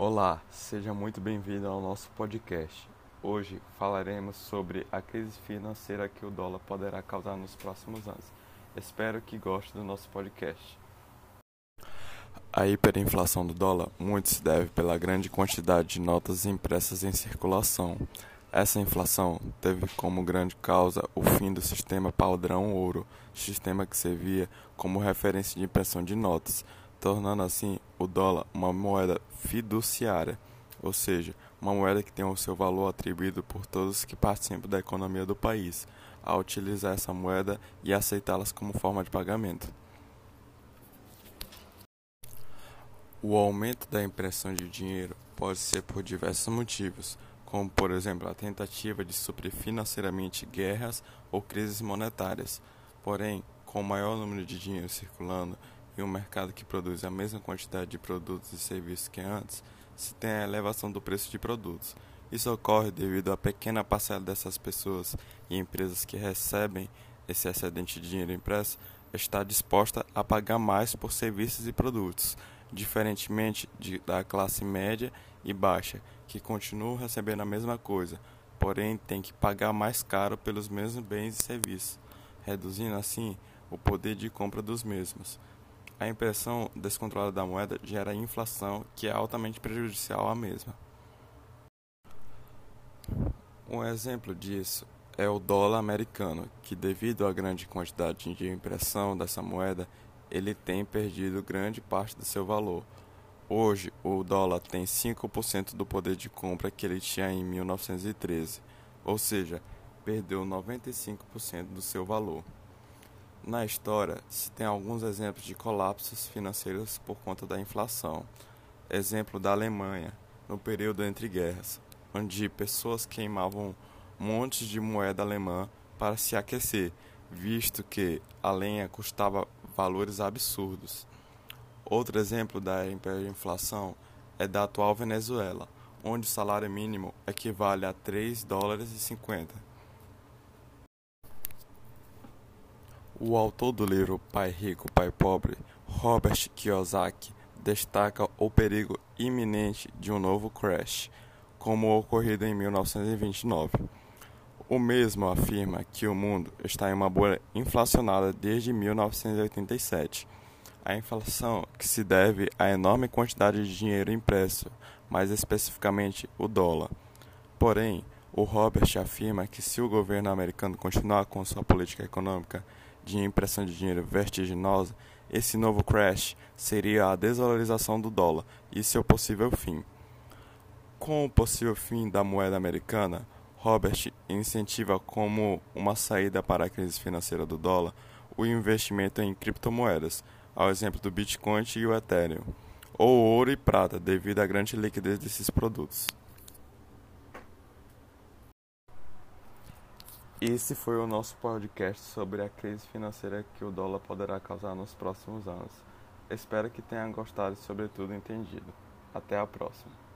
Olá, seja muito bem-vindo ao nosso podcast. Hoje falaremos sobre a crise financeira que o dólar poderá causar nos próximos anos. Espero que goste do nosso podcast. A hiperinflação do dólar muito se deve pela grande quantidade de notas impressas em circulação. Essa inflação teve como grande causa o fim do sistema padrão ouro, sistema que servia como referência de impressão de notas, tornando assim o dólar uma moeda fiduciária, ou seja, uma moeda que tem o seu valor atribuído por todos que participam da economia do país, a utilizar essa moeda e aceitá-las como forma de pagamento. O aumento da impressão de dinheiro pode ser por diversos motivos, como por exemplo a tentativa de suprir financeiramente guerras ou crises monetárias. Porém, com o maior número de dinheiro circulando, em um mercado que produz a mesma quantidade de produtos e serviços que antes, se tem a elevação do preço de produtos. Isso ocorre devido à pequena parcela dessas pessoas e empresas que recebem esse excedente de dinheiro impresso está disposta a pagar mais por serviços e produtos, diferentemente de, da classe média e baixa, que continuam recebendo a mesma coisa, porém tem que pagar mais caro pelos mesmos bens e serviços, reduzindo assim o poder de compra dos mesmos. A impressão descontrolada da moeda gera inflação, que é altamente prejudicial à mesma. Um exemplo disso é o dólar americano, que devido à grande quantidade de impressão dessa moeda, ele tem perdido grande parte do seu valor. Hoje, o dólar tem 5% do poder de compra que ele tinha em 1913, ou seja, perdeu 95% do seu valor. Na história, se tem alguns exemplos de colapsos financeiros por conta da inflação. Exemplo da Alemanha, no período entre guerras, onde pessoas queimavam montes de moeda alemã para se aquecer, visto que a lenha custava valores absurdos. Outro exemplo da hiperinflação é da atual Venezuela, onde o salário mínimo equivale a 3 dólares e 50 O autor do livro Pai Rico, Pai Pobre, Robert Kiyosaki, destaca o perigo iminente de um novo crash, como ocorrido em 1929. O mesmo afirma que o mundo está em uma bolha inflacionada desde 1987. A inflação que se deve à enorme quantidade de dinheiro impresso, mais especificamente o dólar. Porém, o Robert afirma que se o governo americano continuar com sua política econômica de impressão de dinheiro vertiginosa, esse novo crash seria a desvalorização do dólar e seu possível fim. Com o possível fim da moeda americana, Robert incentiva como uma saída para a crise financeira do dólar o investimento em criptomoedas, ao exemplo do Bitcoin e o Ethereum, ou ouro e prata, devido à grande liquidez desses produtos. Esse foi o nosso podcast sobre a crise financeira que o dólar poderá causar nos próximos anos. Espero que tenha gostado e, sobretudo, entendido. Até a próxima.